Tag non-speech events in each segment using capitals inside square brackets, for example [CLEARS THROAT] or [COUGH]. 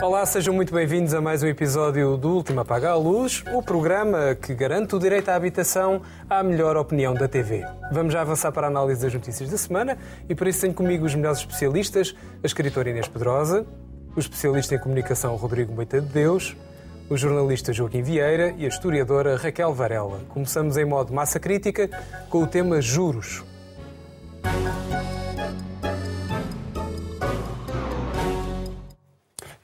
Olá, sejam muito bem-vindos a mais um episódio do Último Apaga a Luz, o programa que garante o direito à habitação à melhor opinião da TV. Vamos já avançar para a análise das notícias da semana e por isso tenho comigo os melhores especialistas, a escritora Inês Pedrosa, o especialista em comunicação Rodrigo Moita de Deus, o jornalista Joaquim Vieira e a historiadora Raquel Varela. Começamos em modo massa crítica com o tema juros.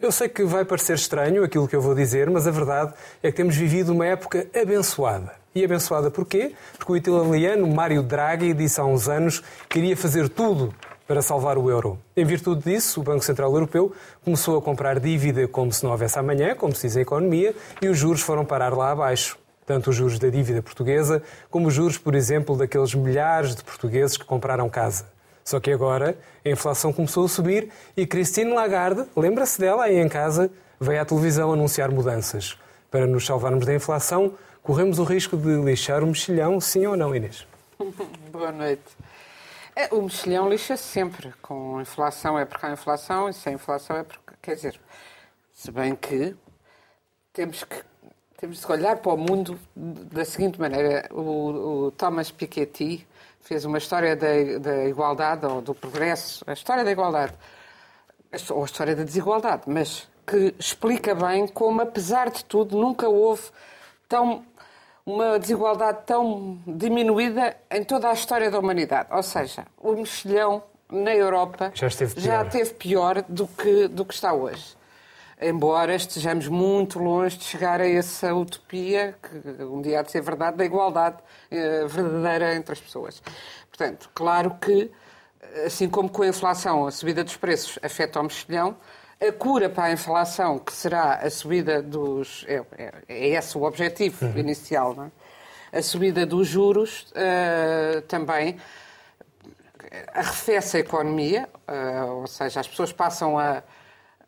Eu sei que vai parecer estranho aquilo que eu vou dizer, mas a verdade é que temos vivido uma época abençoada. E abençoada porquê? Porque o italiano Mário Draghi disse há uns anos que iria fazer tudo para salvar o euro. Em virtude disso, o Banco Central Europeu começou a comprar dívida como se não houvesse amanhã, como se diz a economia, e os juros foram parar lá abaixo. Tanto os juros da dívida portuguesa, como os juros, por exemplo, daqueles milhares de portugueses que compraram casa. Só que agora a inflação começou a subir e Christine Lagarde, lembra-se dela aí em casa, veio à televisão anunciar mudanças. Para nos salvarmos da inflação, corremos o risco de lixar o mexilhão, sim ou não, Inês? [LAUGHS] Boa noite. É, o mexilhão lixa sempre. Com inflação é porque há inflação e sem inflação é porque. Quer dizer, se bem que temos que, temos que olhar para o mundo da seguinte maneira. O, o Thomas Piketty fez uma história da, da igualdade ou do progresso, a história da igualdade, ou a história da desigualdade, mas que explica bem como, apesar de tudo, nunca houve tão uma desigualdade tão diminuída em toda a história da humanidade. Ou seja, o mexilhão na Europa já esteve pior, já esteve pior do, que, do que está hoje. Embora estejamos muito longe de chegar a essa utopia, que um dia há de ser verdade, da igualdade eh, verdadeira entre as pessoas. Portanto, claro que, assim como com a inflação, a subida dos preços afeta o mexilhão, a cura para a inflação, que será a subida dos. É, é, é esse o objetivo uhum. inicial, não é? A subida dos juros uh, também arrefece a economia, uh, ou seja, as pessoas passam a,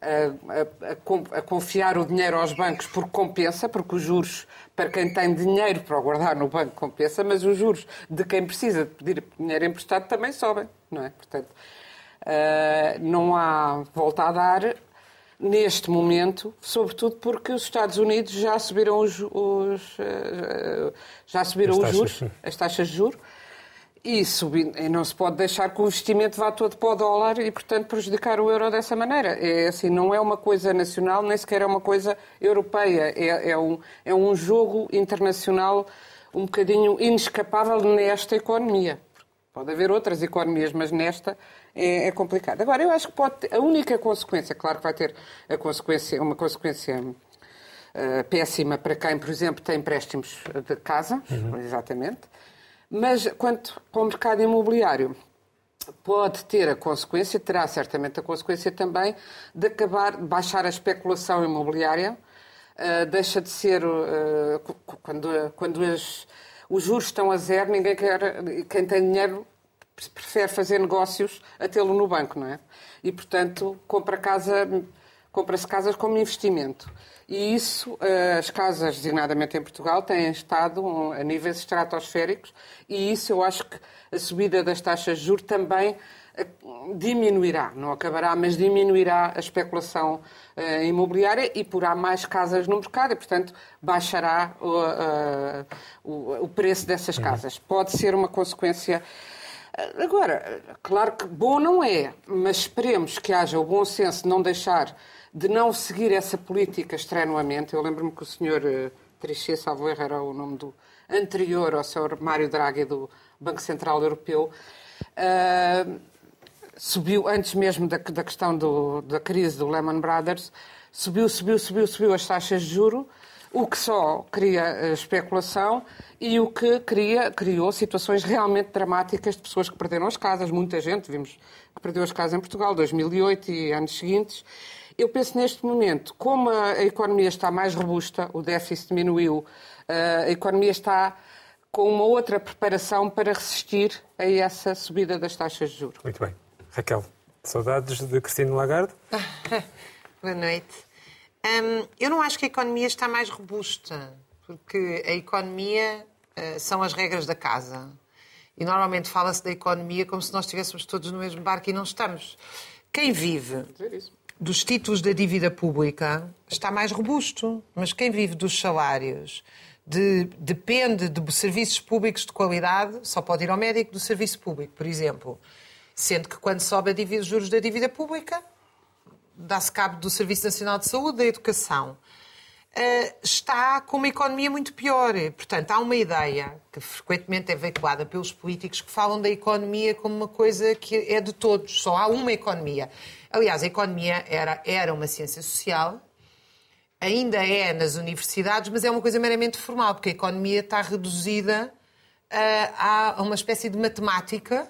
a, a, a, confiar o dinheiro aos bancos porque compensa, porque os juros para quem tem dinheiro para guardar no banco compensa, mas os juros de quem precisa de pedir dinheiro emprestado também sobem, não é? Portanto, uh, não há volta a dar neste momento, sobretudo porque os Estados Unidos já subiram os, os uh, já subiram os juros, as taxas de juros, e, subindo, e não se pode deixar que o investimento vá todo para o dólar e, portanto, prejudicar o euro dessa maneira. É assim, não é uma coisa nacional, nem sequer é uma coisa europeia. É, é, um, é um jogo internacional um bocadinho inescapável nesta economia. Pode haver outras economias, mas nesta é, é complicado. Agora, eu acho que pode ter, a única consequência, claro que vai ter a consequência, uma consequência uh, péssima para quem, por exemplo, tem empréstimos de casa, uhum. exatamente, mas quanto ao mercado imobiliário, pode ter a consequência, terá certamente a consequência também, de acabar, de baixar a especulação imobiliária, uh, deixa de ser, uh, quando, quando as, os juros estão a zero, ninguém quer, quem tem dinheiro prefere fazer negócios a tê-lo no banco, não é? E, portanto, compra casa, compra-se casas como investimento. E isso, eh, as casas, designadamente em Portugal, têm estado a níveis estratosféricos e isso eu acho que a subida das taxas de juros também eh, diminuirá, não acabará, mas diminuirá a especulação uh, imobiliária e porá mais casas no mercado e, portanto, baixará o, uh, o, o preço dessas casas. Pode ser uma consequência Agora, claro que bom não é, mas esperemos que haja o bom senso de não deixar, de não seguir essa política estrenuamente. Eu lembro-me que o senhor uh, Trichet Salvo era o nome do anterior ao senhor Mário Draghi do Banco Central Europeu, uh, subiu, antes mesmo da, da questão do, da crise do Lehman Brothers, subiu, subiu, subiu, subiu as taxas de juro, o que só cria especulação e o que cria, criou situações realmente dramáticas de pessoas que perderam as casas, muita gente, vimos que perdeu as casas em Portugal, 2008 e anos seguintes. Eu penso neste momento, como a economia está mais robusta, o déficit diminuiu, a economia está com uma outra preparação para resistir a essa subida das taxas de juros. Muito bem. Raquel, saudades de Cristina Lagarde? [LAUGHS] Boa noite. Um, eu não acho que a economia está mais robusta, porque a economia uh, são as regras da casa. E normalmente fala-se da economia como se nós estivéssemos todos no mesmo barco e não estamos. Quem vive, dos títulos da dívida pública está mais robusto. Mas quem vive dos salários, de, depende de serviços públicos de qualidade, só pode ir ao médico do serviço público, por exemplo. Sendo que quando sobe a dívida, os juros da dívida pública, dá-se cabo do Serviço Nacional de Saúde, da Educação. Uh, está com uma economia muito pior. Portanto, há uma ideia que frequentemente é veiculada pelos políticos que falam da economia como uma coisa que é de todos, só há uma economia. Aliás, a economia era, era uma ciência social, ainda é nas universidades, mas é uma coisa meramente formal, porque a economia está reduzida uh, a uma espécie de matemática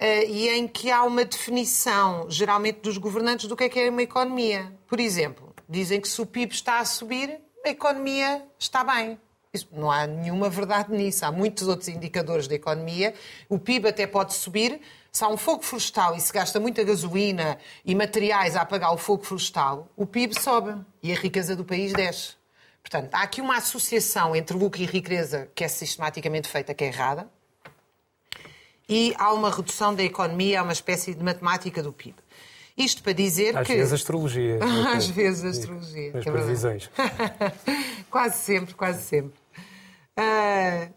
e em que há uma definição, geralmente dos governantes, do que é que é uma economia. Por exemplo, dizem que se o PIB está a subir, a economia está bem. Isso, não há nenhuma verdade nisso. Há muitos outros indicadores da economia. O PIB até pode subir. Se há um fogo florestal e se gasta muita gasolina e materiais a apagar o fogo florestal, o PIB sobe e a riqueza do país desce. Portanto, há aqui uma associação entre lucro e riqueza que é sistematicamente feita, que é errada, e há uma redução da economia, há uma espécie de matemática do PIB. Isto para dizer Às que. [LAUGHS] Às vezes astrologia. Às vezes astrologia. As é previsões. [LAUGHS] quase sempre, quase sempre. Uh,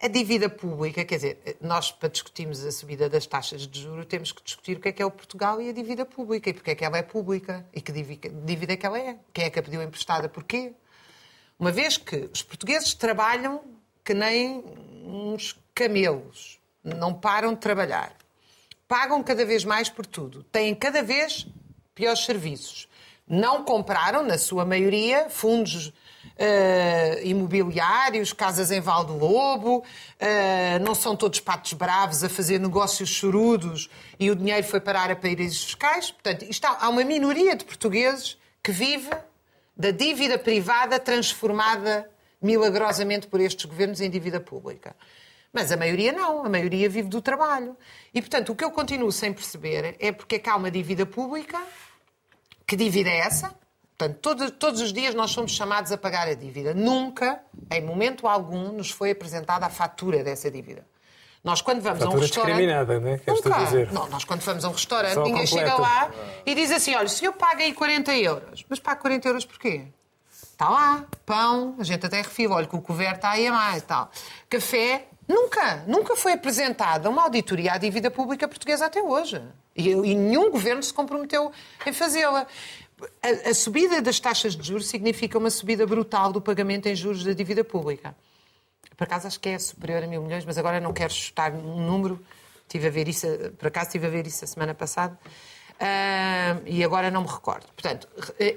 a dívida pública, quer dizer, nós para discutirmos a subida das taxas de juros temos que discutir o que é que é o Portugal e a dívida pública e porque é que ela é pública e que dívida é que ela é. Quem é que a pediu emprestada, porquê? Uma vez que os portugueses trabalham que nem uns camelos, não param de trabalhar pagam cada vez mais por tudo, têm cada vez piores serviços. Não compraram, na sua maioria, fundos uh, imobiliários, casas em Val do Lobo, uh, não são todos patos bravos a fazer negócios chorudos e o dinheiro foi parar a países fiscais. Portanto, há, há uma minoria de portugueses que vive da dívida privada transformada milagrosamente por estes governos em dívida pública. Mas a maioria não, a maioria vive do trabalho. E, portanto, o que eu continuo sem perceber é porque é que há uma dívida pública. Que dívida é essa? Portanto, todos, todos os dias nós somos chamados a pagar a dívida. Nunca, em momento algum, nos foi apresentada a fatura dessa dívida. Nós, quando vamos fatura a um restaurante. discriminada, é? Queres nunca. dizer? Não, nós, quando vamos a um restaurante, Só ninguém completa. chega lá e diz assim: olha, o senhor paga aí 40 euros. Mas paga 40 euros porquê? Está lá, pão, a gente até refila, olha que o couvert está aí a mais e tal. Café, Nunca, nunca foi apresentada uma auditoria à dívida pública portuguesa até hoje. E, e nenhum governo se comprometeu em fazê-la. A, a, subida das taxas de juros significa uma subida brutal do pagamento em juros da dívida pública. Por acaso acho que é superior a mil milhões, mas agora não quero chutar um número. Tive a ver isso, por acaso estive a ver isso a semana passada. Uh, e agora não me recordo. Portanto,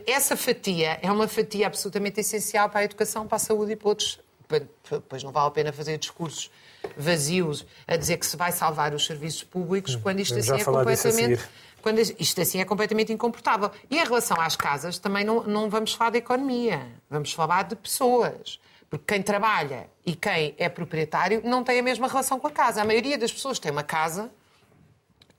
essa fatia é uma fatia absolutamente essencial para a educação, para a saúde e para outros pois não vale a pena fazer discursos vazios a dizer que se vai salvar os serviços públicos quando isto assim é completamente quando isto assim é completamente incomportável. E em relação às casas, também não, não vamos falar de economia, vamos falar de pessoas. Porque quem trabalha e quem é proprietário não tem a mesma relação com a casa. A maioria das pessoas tem uma casa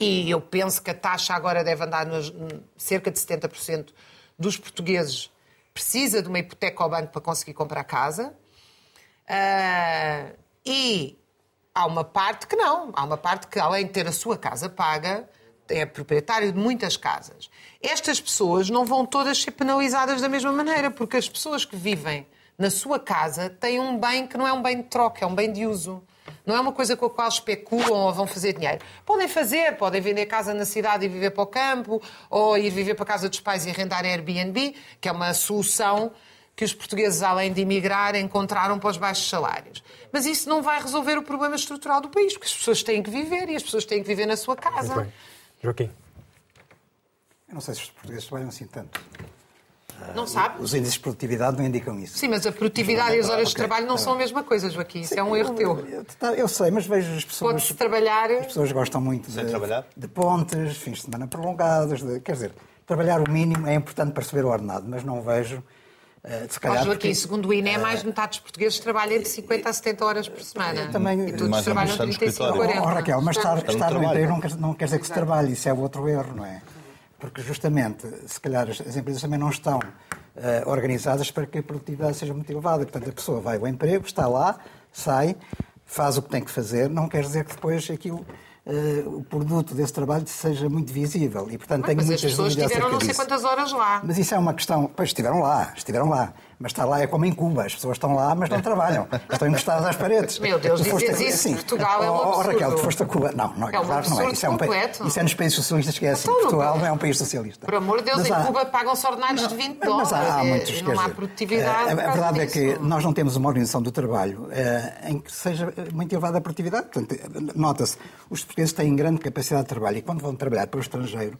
e eu penso que a taxa agora deve andar nos cerca de 70% dos portugueses precisa de uma hipoteca ao banco para conseguir comprar casa. Uh, e há uma parte que não. Há uma parte que, além de ter a sua casa paga, é proprietário de muitas casas. Estas pessoas não vão todas ser penalizadas da mesma maneira, porque as pessoas que vivem na sua casa têm um bem que não é um bem de troca, é um bem de uso. Não é uma coisa com a qual especulam ou vão fazer dinheiro. Podem fazer, podem vender casa na cidade e viver para o campo, ou ir viver para a casa dos pais e arrendar Airbnb, que é uma solução que os portugueses, além de emigrar, encontraram para os baixos salários. Mas isso não vai resolver o problema estrutural do país, porque as pessoas têm que viver e as pessoas têm que viver na sua casa. Muito bem. Joaquim. Eu não sei se os portugueses trabalham assim tanto. Não sabe? Os índices de produtividade não indicam isso. Sim, mas a produtividade e as horas okay. de trabalho não são a mesma coisa, Joaquim. Isso é um erro teu. Eu sei, mas vejo as pessoas. Pode-se trabalhar. As pessoas gostam muito de, de pontes, fins de semana prolongados. De, quer dizer, trabalhar o mínimo é importante para receber o ordenado, mas não vejo se calhar, Joaquim, porque, segundo o INE, mais de metade dos portugueses trabalham de 50 a 70 horas por semana. Também, e todos trabalham 35 a 40. Oh, Raquel, mas estar, estar no emprego não quer, não quer dizer que se trabalhe, isso é o outro erro, não é? Porque justamente, se calhar, as, as empresas também não estão uh, organizadas para que a produtividade seja muito elevada. Portanto, a pessoa vai ao emprego, está lá, sai, faz o que tem que fazer, não quer dizer que depois aquilo uh, o produto desse trabalho seja muito visível. E, portanto, mas, tenho mas muitas as pessoas estiveram não sei quantas horas lá. Mas isso é uma questão. Pois estiveram lá, estiveram lá. Mas está lá é como em Cuba, as pessoas estão lá, mas não trabalham. Estão encostadas às paredes. Meu Deus, dizes isso, assim, Portugal é um absurdo. Oh, Raquel, tu foste a Cuba. Não, não é, é um claro, não é. Isso é, um, completo. isso é nos países socialistas que é assim. Então, Portugal não é um país socialista. Por amor de Deus, mas em há... Cuba pagam-se ordenados de 20 dólares. Mas há, há muitos, e não há produtividade. A, a verdade é que nós não temos uma organização do trabalho uh, em que seja muito elevada a produtividade. Portanto, nota-se, os portugueses têm grande capacidade de trabalho e quando vão trabalhar para o estrangeiro,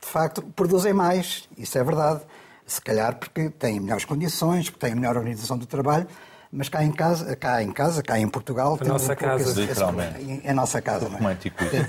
de facto, produzem mais. Isso é verdade se calhar porque têm melhores condições, porque têm melhor organização do trabalho, mas cá em casa, cá em casa, cá em Portugal, a nossa um casa, esse, literalmente. Esse, a nossa casa, não é?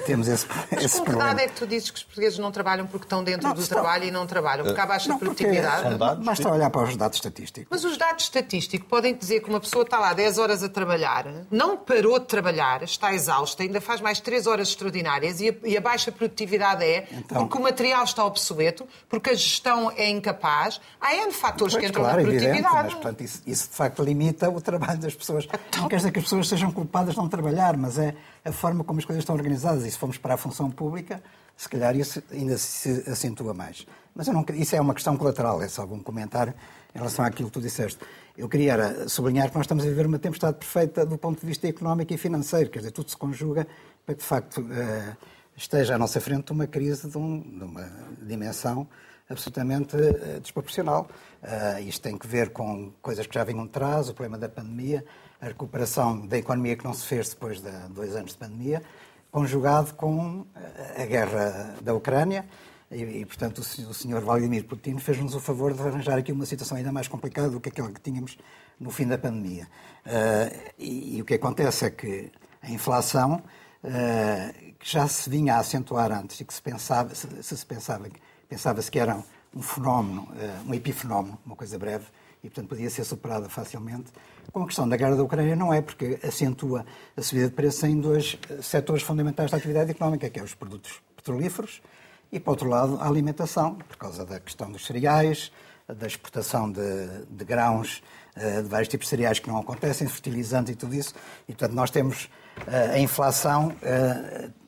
Temos esse, mas esse problema. verdade é que tu dizes que os portugueses não trabalham porque estão dentro não, do estão... trabalho e não trabalham, porque há baixa não, produtividade. Dados, basta olhar para os dados estatísticos. Mas os dados estatísticos podem dizer que uma pessoa está lá 10 horas a trabalhar, não parou de trabalhar, está exausta, ainda faz mais 3 horas extraordinárias e a, e a baixa produtividade é então, porque o material está obsoleto, porque a gestão é incapaz. Há N fatores pois, que entram claro, na produtividade. Evidente, mas, portanto, isso, isso de facto limita o trabalho das pessoas. Não quer dizer que as pessoas sejam culpadas de não trabalhar, mas é a forma como as coisas estão organizadas. E se formos para a função pública, se calhar isso ainda se acentua mais. Mas não, isso é uma questão colateral, é só algum comentário em relação àquilo que tu disseste. Eu queria sublinhar que nós estamos a viver uma tempestade perfeita do ponto de vista económico e financeiro, quer dizer, tudo se conjuga para que, de facto, eh, esteja à nossa frente uma crise de, um, de uma dimensão absolutamente uh, desproporcional. Uh, isto tem que ver com coisas que já vinham de trás, o problema da pandemia, a recuperação da economia que não se fez depois de dois anos de pandemia, conjugado com eh, a guerra da Ucrânia. E, e portanto, o, o senhor Vladimir Putin fez-nos o favor de arranjar aqui uma situação ainda mais complicada do que aquela que tínhamos no fim da pandemia. Uh, e, e, o que acontece é que a inflação, que já se vinha a acentuar antes e que se pensava, se, se pensava pensava-se que era um fenómeno, eh, um epifenómeno, uma coisa breve, e, portanto, podia ser superada facilmente. Com a questão da guerra da Ucrânia, não é, porque acentua a subida de preço em dois eh, setores fundamentais da atividade económica, que é os produtos petrolíferos e, por outro lado, a alimentação, por causa da questão dos cereais, da exportação de, de grãos, eh, de vários tipos de cereais que não acontecem, fertilizantes e tudo isso. E, portanto, nós temos a inflação,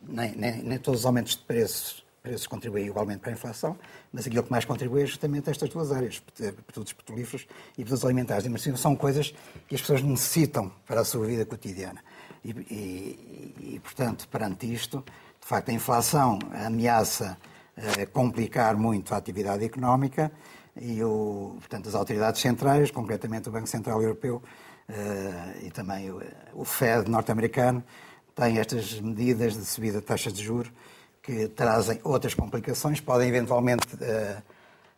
nem, nem, nem todos os aumentos de preços preços contribuem igualmente para a inflação, mas aquilo que mais contribui é justamente estas duas áreas, produtos petrolíferos e produtos alimentares. Mas são coisas que as pessoas necessitam para a sua vida cotidiana. E, e, e portanto, perante isto, de facto, a inflação ameaça eh, complicar muito a atividade económica e, o, portanto, as autoridades centrais, concretamente o Banco Central Europeu eh, e também o, o FED norte-americano, têm estas medidas de subida de taxas de juros que trazem outras complicações, podem eventualmente uh,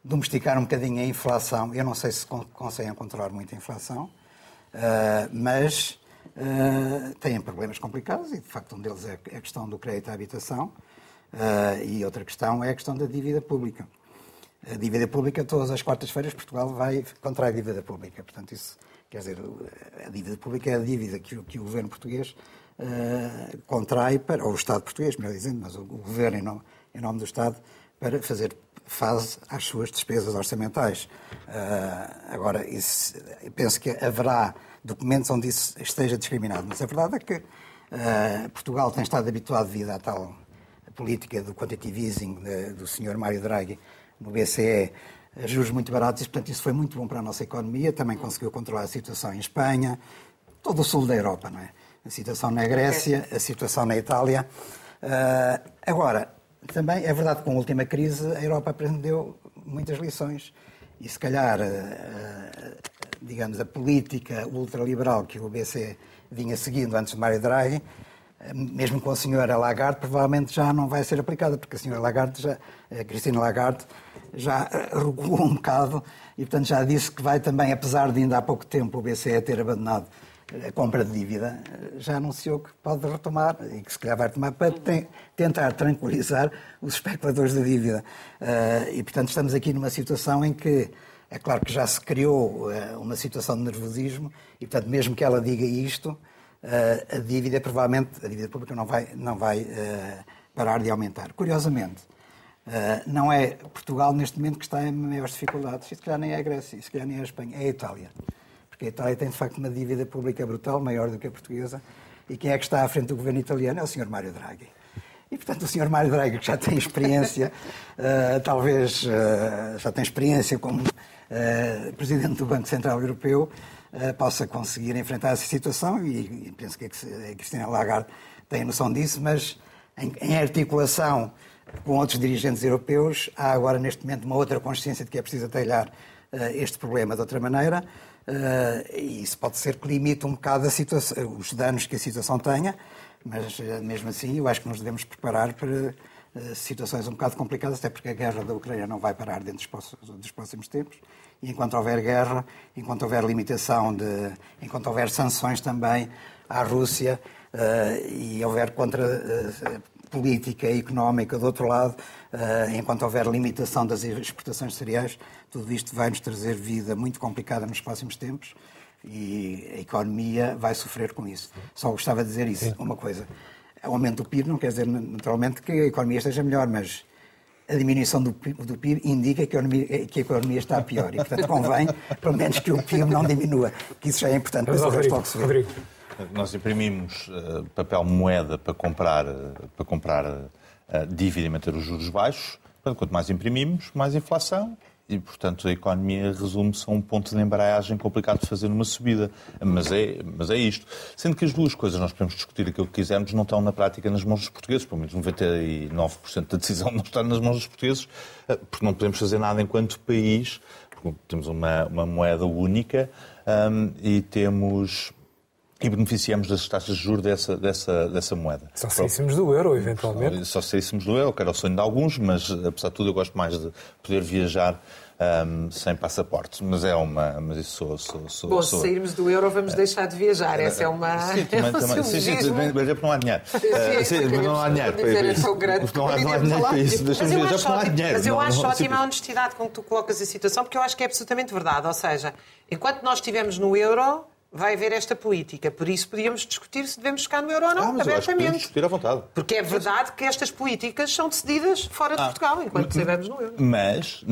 domesticar um bocadinho a inflação. Eu não sei se conseguem controlar muito a inflação, uh, mas uh, têm problemas complicados e, de facto, um deles é a questão do crédito à habitação e outra questão é a questão da dívida pública. A dívida pública, todas as quartas-feiras, Portugal vai contra a dívida pública. Portanto, isso, quer dizer, a dívida pública é a dívida que, que o governo português uh, contrai para, ou o Estado português, melhor dizendo, mas o, Governo, em nome, em nome, do Estado, para fazer face às suas despesas orçamentais. Uh, agora, isso, penso que haverá documentos onde isso esteja discriminado, mas a verdade é que uh, Portugal tem estado habituado devido à tal política do quantitative easing de, do Sr. Mário Draghi no BCE, juros muito baratos, e portanto isso foi muito bom para a nossa economia, também conseguiu controlar a situação em Espanha, todo o sul da Europa, não é? a situação na Grécia, a situação na Itália. Uh, agora, também é verdade que com a última crise a Europa aprendeu muitas lições. E se calhar, uh, digamos, a política ultraliberal que o BCE vinha seguindo antes de Mário Draghi, mesmo com a senhora Lagarde, provavelmente já não vai ser aplicada, porque a senhora Lagarde, já, a Cristina Lagarde, já regulou um bocado e, portanto, já disse que vai também, apesar de ainda há pouco tempo o BCE ter abandonado a compra de dívida, já anunciou que pode retomar e que se calhar vai retomar para tentar tranquilizar os especuladores da dívida. E, portanto, estamos aqui numa situação em que é claro que já se criou uma situação de nervosismo e, portanto, mesmo que ela diga isto, a dívida provavelmente, a dívida pública não vai, não vai parar de aumentar. Curiosamente, não é Portugal neste momento que está em maiores dificuldades, e se calhar nem é a Grécia, e se calhar nem é a Espanha, é a Itália porque a Itália tem de facto uma dívida pública brutal, maior do que a portuguesa, e quem é que está à frente do governo italiano é o Sr. Mário Draghi. E, portanto, o Sr. Mário Draghi, que já tem experiência, uh, [LAUGHS] talvez uh, já tem experiência como uh, Presidente do Banco Central Europeu, possa conseguir enfrentar essa situação e, e penso que a Cristina Lagarde tem noção disso, mas em, em articulação com outros dirigentes europeus, há agora neste momento uma outra consciência de que é preciso atalhar este problema de outra maneira. e isso pode ser que limite um bocado os danos que a situação tenha, mas eh, mesmo assim eu acho que nos devemos preparar para eh, situações um bocado complicadas, até porque a guerra da Ucrânia não vai parar dentro dos próximos tempos. E enquanto houver guerra, enquanto houver limitação de. enquanto houver sanções também à Rússia e houver contra. Política e económica do outro lado, uh, enquanto houver limitação das exportações de cereais, tudo isto vai nos trazer vida muito complicada nos próximos tempos e a economia vai sofrer com isso. Só gostava de dizer isso, uma coisa. O aumento do PIB não quer dizer naturalmente que a economia esteja melhor, mas a diminuição do PIB, do PIB indica que a, economia, que a, economia, está pior e, portanto, convém, pelo menos, que o PIB não diminua, que isso já é importante para o resto logo se Nós imprimimos uh, papel moeda para comprar, uh, para comprar uh, dívida e manter os juros baixos. Quanto mais imprimimos, mais inflação e, portanto, a economia resume-se a um ponto de embreagem complicado de fazer numa subida. Mas é, mas é isto. Sendo que as duas coisas, nós podemos discutir aquilo que quisermos, não estão na prática nas mãos dos portugueses. Pelo menos 99% da decisão não está nas mãos dos portugueses, porque não podemos fazer nada enquanto país, porque temos uma, uma moeda única um, e temos e beneficiamos das taxas de juros dessa, dessa, dessa moeda. Só saíssemos do euro, eventualmente. Só, só saíssemos do euro, que era o sonho de alguns, mas apesar de tudo eu gosto mais de poder viajar um, sem passaporte. Mas é uma. Mas isso sou. sou, sou Bom, se sairmos do euro, vamos deixar de viajar. Essa é uma. Sim, [LAUGHS] também, também, sim, sim, mas é porque não há dinheiro. [LAUGHS] Sim, mas não há dinheiro para isso. Não há dinheiro para isso. Deixa-me viajar porque não há dinheiro. Mas eu acho ótima a honestidade com que tu colocas a situação, porque eu acho que é absolutamente verdade. Ou seja, enquanto nós estivermos no euro vai haver esta política. Por isso podíamos discutir se devemos ficar no euro ou não, ah, mas abertamente. discutir à vontade. Porque é verdade que estas políticas são decididas fora de ah, Portugal, enquanto estivemos no euro. Mas,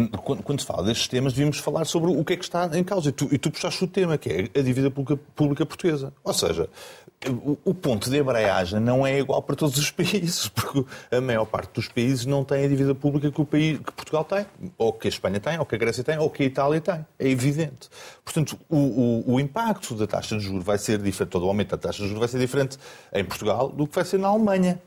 quando se fala destes temas, devíamos falar sobre o que é que está em causa. E tu, e tu puxaste o tema, que é a dívida pública, pública portuguesa. Ou seja, o ponto de embreagem não é igual para todos os [LAUGHS] países, porque a maior parte dos países não tem a dívida pública que, o país, que Portugal tem, ou que a Espanha tem, ou que a Grécia tem, ou que a Itália tem. É evidente. Portanto, o, o, o impacto da taxa de juros vai ser diferente, todo o aumento da taxa de juros vai ser diferente em Portugal do que vai ser na Alemanha.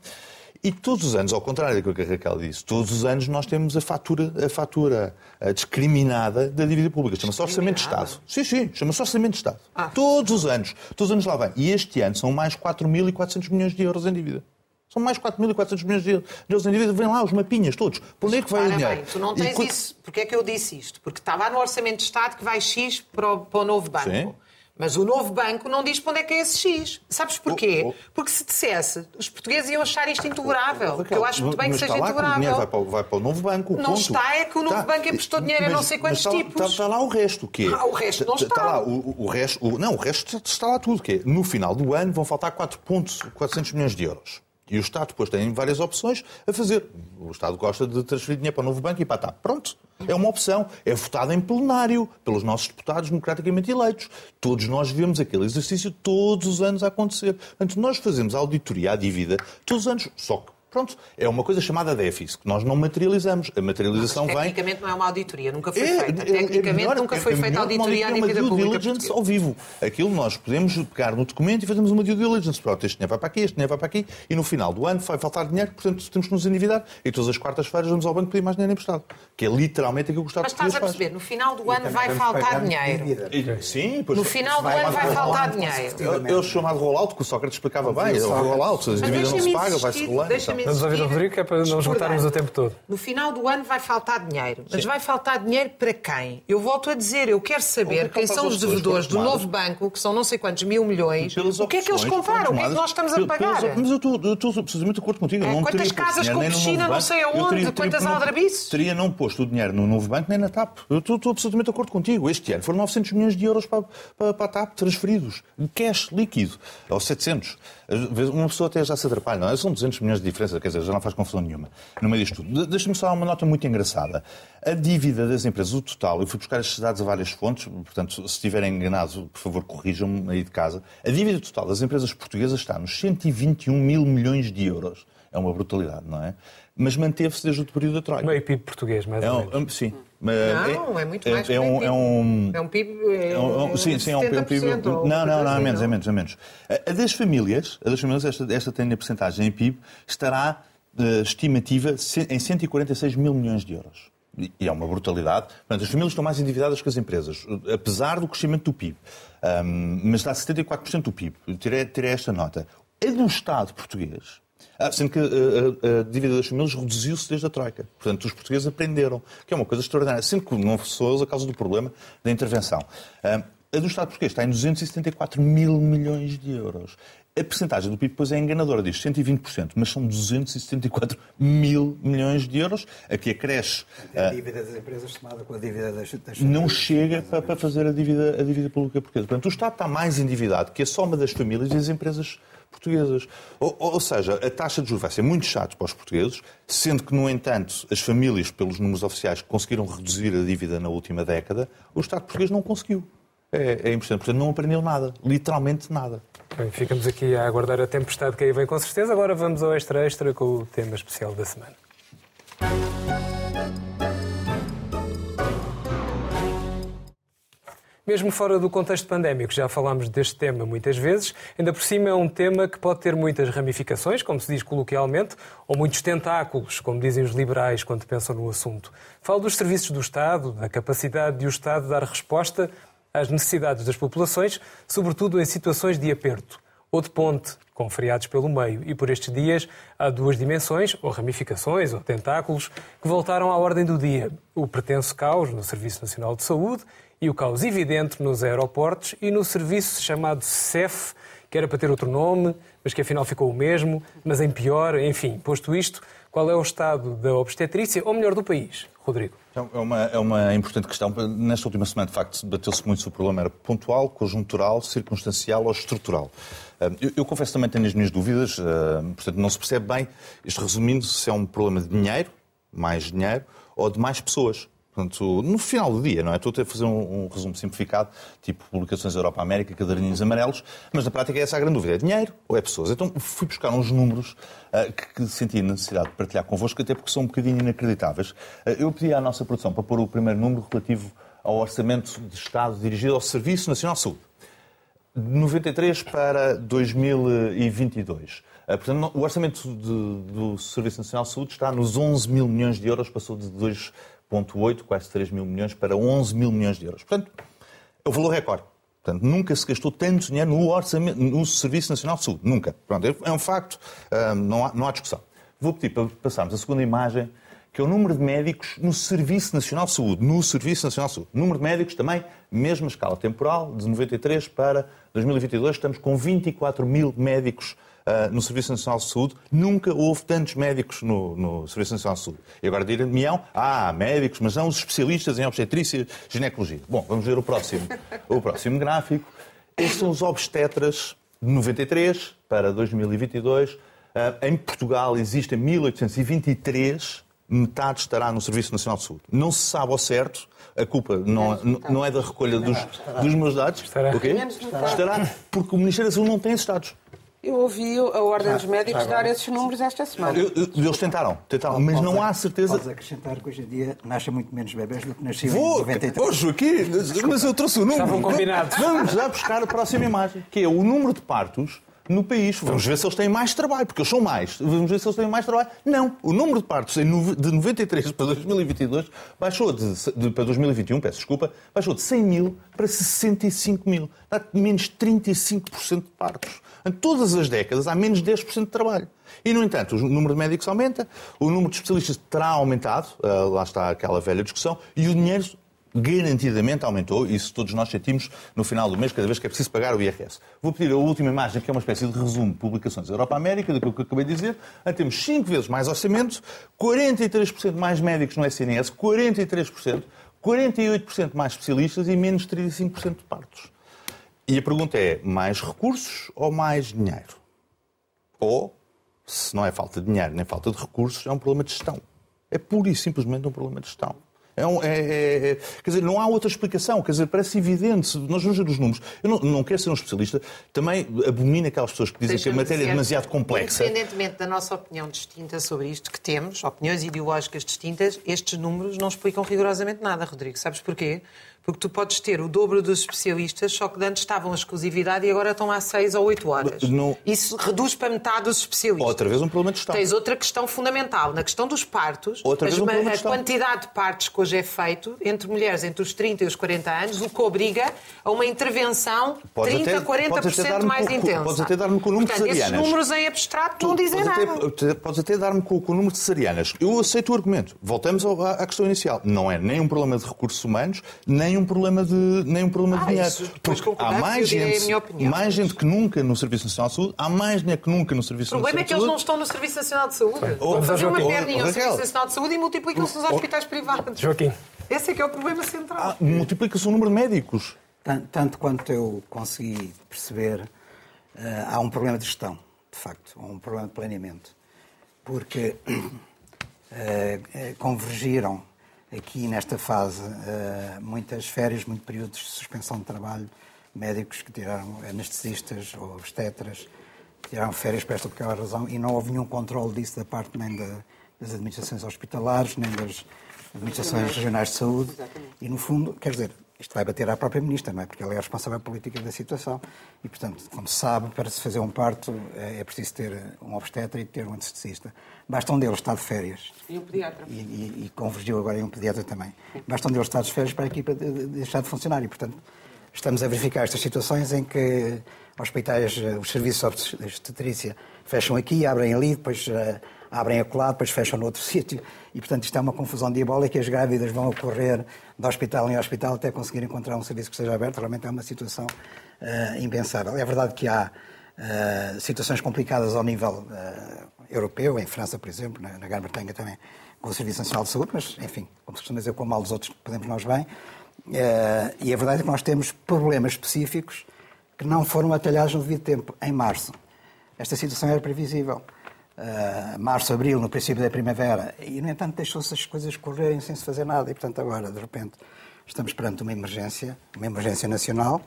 E todos os anos, ao contrário daquilo que a Raquel disse, todos os anos nós temos a fatura, a fatura a discriminada da dívida pública. Chama-se Orçamento de Estado. Sim, sim, chama-se Orçamento de Estado. Ah. Todos os anos. Todos os anos lá vem. E este ano são mais 4.400 milhões de euros em dívida. São mais 4.400 milhões de euros em dívida. Vêm lá os mapinhas todos. Por onde é que vai o dinheiro? Bem, tu não tens e... isso. Porquê é que eu disse isto? Porque está lá no Orçamento de Estado que vai X para o, para o novo banco. Sim. Mas o novo banco não diz para onde é que é esse X. Sabes porquê? Oh, oh. Porque se dissesse, os portugueses iam achar isto intolerável. Oh, eu acho muito bem que seja intolerável. O vai para, vai para o novo banco. Não ponto. está, é que o novo tá. banco emprestou dinheiro mas, a não sei quantos está, tipos. Está, está, lá o resto, o quê? Ah, o resto não está. Está lá o, o resto. O, não, o resto está lá tudo. Que é, no final do ano vão faltar 4,400 milhões de euros. E o Estado depois tem várias opções a fazer. O Estado gosta de transferir dinheiro para o novo banco e para tá. Pronto. É uma opção. É votada em plenário pelos nossos deputados democraticamente eleitos. Todos nós vemos aquele exercício todos os anos a acontecer. Portanto, nós fazemos auditoria à dívida todos os anos. Só que Pronto, é uma coisa chamada déficit, que nós não materializamos. A materialização Mas, vem... Tecnicamente não é uma auditoria, nunca foi é, feita. É, tecnicamente é melhor, nunca foi é feita auditoria à dívida pública. É uma due diligence ao vivo. Aquilo nós podemos pegar no documento e fazemos uma due diligence. Pronto, este dinheiro vai para aqui, este dinheiro vai para aqui, e no final do ano vai faltar dinheiro, portanto temos que nos endividar. E todas as quartas-feiras vamos ao banco pedir mais dinheiro emprestado. Que é literalmente aquilo que o Estado Mas estás a perceber, no final do ano vai faltar dinheiro. Sim, pois No final do ano vai faltar dinheiro. É o chamado rollout, que o Sócrates explicava bem. É o rollout, a dívida não se paga, vai-se rolando. Vamos ouvir o Rodrigo que é para não esgotarmos o tempo todo. No final do ano vai faltar dinheiro. Mas Sim. vai faltar dinheiro para quem? Eu volto a dizer, eu quero saber quem são os devedores do novo banco, que são não sei quantos mil milhões, o que é que eles compraram? O que é que nós estamos a pagar? Mas eu estou, eu estou absolutamente de acordo contigo. É, não quantas casas com piscina, não sei aonde, quantas aldrabices? Teria não posto o dinheiro no novo banco nem na TAP. Eu estou, estou absolutamente de acordo contigo. Este ano foram 900 milhões de euros para, para, para a TAP transferidos. Cash líquido. Ou 700. Uma pessoa até já se atrapalha, não é? São 200 milhões de diferença quer dizer, já não faz confusão nenhuma. No meio disto tudo. Deixa-me só uma nota muito engraçada. A dívida das empresas, o total, eu fui buscar estes dados a várias fontes, portanto, se estiverem enganados, por favor, corrijam-me aí de casa. A dívida total das empresas portuguesas está nos 121 mil milhões de euros. É uma brutalidade, não é? Mas manteve-se desde o período da Troika. Meio PIB português, mais é ou menos. sim. Não, é, é, muito mais. É, é, um, é, um, é um PIB. É um, sim, sim, é um, é um PIB. Não, não, não, é assim, menos, é menos, é menos. A das famílias, a das famílias esta, esta tem a porcentagem em PIB, estará uh, estimativa em 146 mil milhões de euros. E é uma brutalidade. Portanto, as famílias estão mais endividadas que as empresas, apesar do crescimento do PIB. Um, mas dá 74% do PIB. Tirei, tirei esta nota. A do Estado português ah, sendo que a, ah, a, a dívida das famílias reduziu-se desde a Troika. Portanto, os portugueses aprenderam, que é uma coisa extraordinária, sendo que não fosse a causa do problema da intervenção. Ah, a do Estado português está em 274 mil milhões de euros. A percentagem do PIB depois é enganadora, diz 120%, mas são 274 mil milhões de euros. Aqui acresce. A dívida das empresas somada com a dívida das, das Não chega para, para, fazer a dívida, a dívida pública portuguesa. Portanto, o Estado está mais endividado que a soma das famílias e das empresas portuguesas. Ou, ou, seja, a taxa de juros vai ser muito chato para os portugueses, sendo que, no entanto, as famílias, pelos números oficiais, conseguiram reduzir a dívida na última década, o Estado português não conseguiu. É, é impressionante. Portanto, não aprendeu nada. Literalmente nada. Bem, ficamos aqui a aguardar a tempestade que aí vem com certeza. Agora vamos ao extra extra com o tema especial da semana. Mesmo fora do contexto pandémico, já falámos deste tema muitas vezes, ainda por cima é um tema que pode ter muitas ramificações, como se diz coloquialmente, ou muitos tentáculos, como dizem os liberais quando pensam no assunto. Falo dos serviços do Estado, da capacidade de o Estado dar resposta às necessidades das populações, sobretudo em situações de aperto ou de ponte, com feriados pelo meio. E por estes dias há duas dimensões, ou ramificações, ou tentáculos, que voltaram à ordem do dia. O pretenso caos no Serviço Nacional de Saúde e o caos evidente nos aeroportos e no serviço chamado CEF, que era para ter outro nome, mas que afinal ficou o mesmo, mas em pior, enfim, posto isto, qual é o estado da obstetrícia, ou melhor, do país? Rodrigo. É uma, é uma importante questão. Nesta última semana, de facto, bateu-se muito se o problema era pontual, conjuntural, circunstancial ou estrutural. Eu, eu confesso também tenho as minhas dúvidas, portanto, não se percebe bem, isto resumindo, se é um problema de dinheiro, mais dinheiro, ou de mais pessoas. Portanto, no final do dia, não é? Estou a fazer um, um resumo simplificado, tipo publicações Europa-América, caderninhos amarelos, mas na prática é essa a grande dúvida. É dinheiro ou é pessoas? Então fui buscar uns números uh, que, que senti a necessidade de partilhar convosco, até porque são um bocadinho inacreditáveis. Uh, eu pedi à nossa produção para pôr o primeiro número relativo ao orçamento de Estado dirigido ao Serviço Nacional de Saúde. De 93 para 2022. Uh, portanto, o orçamento de, do Serviço Nacional de Saúde está nos 11 mil milhões de euros, passou de 2 1,8, quase 3 mil milhões, para 11 mil milhões de euros. Portanto, é o valor recorde. Portanto, nunca se gastou tanto dinheiro no, orçamento, no Serviço Nacional de Saúde. Nunca. Pronto, é um facto, não, há, não há discussão. Vou pedir para passarmos a segunda imagem, que é o número de médicos no Serviço Nacional de Saúde. No Serviço Nacional de Saúde. Número de médicos também, mesma escala temporal, de 93 para 2022, estamos com 24 mil médicos uh, no Serviço Nacional de Saúde. Nunca houve tantos médicos no, no Serviço Nacional de Saúde. E agora direm-me, ah, médicos, mas não os especialistas em obstetrícia e ginecologia. Bom, vamos ver o próximo, o próximo gráfico. Estes são os obstetras de 93 para 2022. Uh, ah, em Portugal existem 1823 metade estará no Serviço Nacional de Saúde. Não se sabe ao certo, a culpa não, não é da recolha dos, dos meus dados. Estará. Okay? Estará, porque o Ministério da Saúde não tem esses dados. Eu ouvi a Ordem dos Médicos dar esses números esta semana. Eles tentaram, tentaram mas não há certeza. Podes acrescentar que hoje em dia nascem muito menos bebés do que nasciam Vou, em 93. Hoje aqui, mas eu trouxe o número. Estavam combinados. Vamos já buscar a próxima imagem, que é o número de partos no país. Vamos ver se eles têm mais trabalho, porque eles são mais. Vamos ver se eles têm mais trabalho. Não. O número de partos de 93 para 2022 baixou de, de, para 2021, peço desculpa, baixou de 100 mil para 65 mil. Dá menos 35% de partos. Em todas as décadas há menos 10% de trabalho. E, no entanto, o número de médicos aumenta, o número de especialistas terá aumentado, ah, lá está aquela velha discussão, e o dinheiro garantidamente aumentou, isso todos nós sentimos no final do mês, cada vez que é preciso pagar o IRS. Vou pedir a última imagem, que é uma espécie de resumo de publicações Europa-América, daquilo que eu acabei de dizer. Temos 5 vezes mais orçamento, 43% mais médicos no SNS, 43%, 48% mais especialistas e menos 35% de partos. E a pergunta é, mais recursos ou mais dinheiro? Ou se não é falta de dinheiro nem falta de recursos, é um problema de gestão. É pura e simplesmente um problema de gestão. É um, é, é, é, quer dizer, não há outra explicação. Quer dizer, parece evidente. Nós vamos ver os números. Eu não, não quero ser um especialista. Também abomino aquelas pessoas que dizem que a matéria é demasiado complexa. Independentemente da nossa opinião distinta sobre isto que temos, opiniões ideológicas distintas, estes números não explicam rigorosamente nada, Rodrigo. Sabes porquê? Porque tu podes ter o dobro dos especialistas, só que antes estavam a exclusividade e agora estão há 6 ou 8 horas. Não... Isso reduz para metade os especialistas. Outra vez um problema de gestão. Tens outra questão fundamental. Na questão dos partos, outra vez um problema a quantidade de partos que hoje é feito entre mulheres entre os 30 e os 40 anos, o que obriga a uma intervenção podes 30, até, 40% mais com, intensa. Podes até dar-me com o número Portanto, de cesarianas. esses números em abstrato não dizem nada. Até, podes até dar-me com, com, o número de cesarianas. Eu aceito o argumento. Voltamos à, à questão inicial. Não é nem um problema de recursos humanos, nem um problema de nem um problema ah, de dinheiro. Porque há mais gente, mais gente que nunca no Serviço Nacional de Saúde, há mais dinheiro que nunca no Serviço Nacional de Saúde. O problema é que eles não estão no Serviço Nacional de Saúde. Vão fazer uma perninha ao Serviço Nacional de Saúde e multiplicam-se nos hospitais privados. Joaquim. Esse é que é o problema central. Ah, Multiplica-se o número de médicos. Tanto, tanto quanto eu consegui perceber, uh, há um problema de gestão, de facto, há um problema de planeamento. Porque uh, [CLEARS THROAT] convergiram aqui nesta fase uh, muitas férias, muitos períodos de suspensão de trabalho, médicos que tiraram anestesistas ou obstetras, tiraram férias por esta ou aquela razão e não houve nenhum controle disso da parte nem da, das administrações hospitalares, nem das administrações regionais de saúde. E, no fundo, quer dizer, isto vai bater à própria ministra, não é? Porque ela é a responsável política da situação. E, portanto, como se sabe, para se fazer um parto é, é preciso ter um obstetra e ter um anestesista. Basta um deles estar de férias. E um pediatra. E, e, e convergiu agora em um pediatra também. Basta um deles estar de férias para a equipa de, de deixar de funcionar. E, portanto, estamos a verificar estas situações em que hospitais, os serviços de obstetrícia fecham aqui, abrem ali, depois uh, abrem acolá, depois fecham no outro [LAUGHS] sítio. E, portanto, isto é uma confusão diabólica e as grávidas vão correr de hospital em hospital até conseguir encontrar um serviço que esteja aberto. Realmente é uma situação uh, impensável. É verdade que há uh, situações complicadas ao nível uh, europeu, em França, por exemplo, na, na Grã-Bretanha também, com o Serviço Nacional de Saúde, mas, enfim, como se costuma dizer, com o mal dos outros podemos nós bem. e a verdade é que nós temos problemas específicos que não foram atalhados no devido tempo, em março. Esta situação era previsível uh, março, abril, no princípio da primavera, e, no entanto, deixou-se as coisas correrem sem se fazer nada. E, portanto, agora, de repente, estamos perante uma emergência, uma emergência nacional.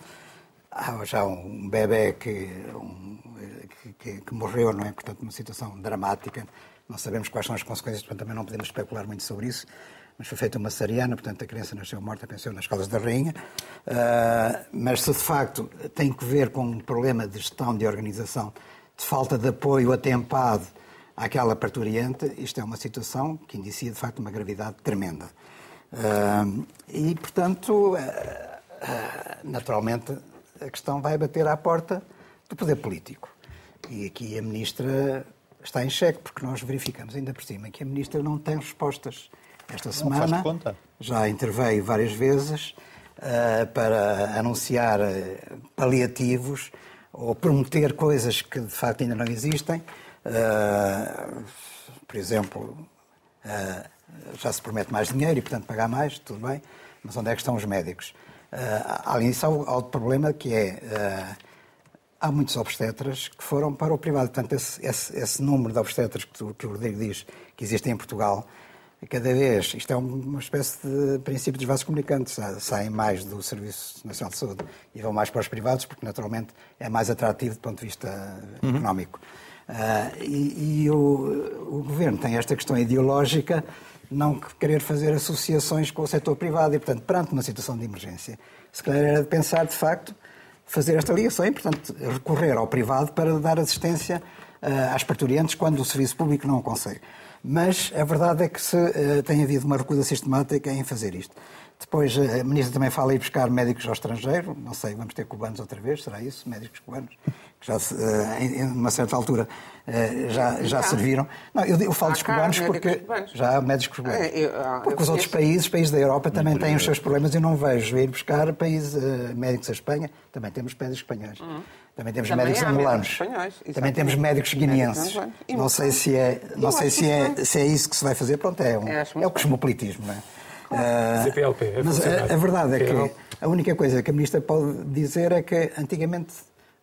Há já um bebê que, um, que, que, morreu, não é? Portanto, uma situação dramática. Não sabemos quais são as consequências, portanto, também não podemos especular muito sobre isso. Mas foi feita uma sariana, portanto, a criança nasceu morta, pensou nas escolas da Rainha. Uh, mas se de facto tem que ver com um problema de gestão, de organização, de falta de apoio atempado àquela parturiente, isto é uma situação que indicia, de facto, uma gravidade tremenda. Uh, e, portanto, uh, uh, naturalmente, a questão vai bater à porta do poder político. E aqui a Ministra está em xeque, porque nós verificamos ainda por cima que a Ministra não tem respostas. Esta não semana já interveio várias vezes para anunciar paliativos ou prometer coisas que de facto ainda não existem. Uh, por exemplo, uh, já se promete mais dinheiro e, portanto, pagar mais, tudo bem, mas onde é que estão os médicos? Uh, além disso, há outro problema que é. há muitos obstetras que foram para o privado. Portanto, esse, esse, esse número de obstetras que, tu, que o Rodrigo diz que existem em Portugal, cada vez, isto é uma espécie de princípio dos vasos comunicantes, saem mais do Serviço Nacional de Saúde e vão mais para os privados, porque naturalmente é mais atrativo do ponto de vista uhum. económico. Uh, e, e o, o, governo tem esta questão ideológica, não querer fazer associações com o setor privado e, portanto, perante uma situação de emergência, se calhar era de pensar, de facto, fazer esta ligação e, portanto, recorrer ao privado para dar assistência uh, às parturientes quando o serviço público não o consegue. Mas a verdade é que se, uh, tem havido uma recusa sistemática em fazer isto. Depois a Ministra também fala em buscar médicos ao estrangeiro, não sei, vamos ter cubanos outra vez, será isso? Médicos cubanos? Que já, uh, em uma certa altura, uh, já, já serviram. Não, eu, eu falo dos cubanos porque cubanos. já há médicos cubanos. É, ah, porque os outros países, países da Europa, também têm os seus problemas. Eu não vejo ir buscar países, médicos à Espanha, também temos médicos espanhóis. Uhum. Também temos também médicos angolanos. Também temos médicos guineenses. Não sei se é, não sei se é, se é isso que se vai fazer. Pronto, é, um, é o cosmopolitismo, não é? CPLP, é mas a, a, verdade é que a única coisa que a Ministra pode dizer é que antigamente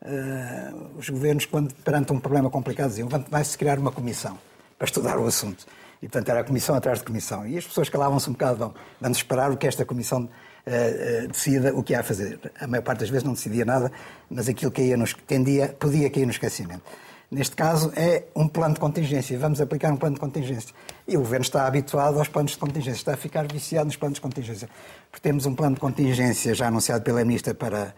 uh, os governos, quando perante um problema complicado, diziam vai-se criar uma comissão para estudar o assunto. E, portanto, era comissão atrás de comissão. E as pessoas calavam-se um bocado, vão, vamos esperar o que esta comissão uh, uh, decida o que há a fazer. A maior parte das vezes não decidia nada, mas aquilo que ia nos, tendia, podia cair no esquecimento. Neste caso, é um plano de contingência. Vamos aplicar um plano de contingência. E o Governo está habituado aos planos de contingência, está a ficar viciado nos planos de contingência. Porque temos um plano de contingência já anunciado pela Ministra para,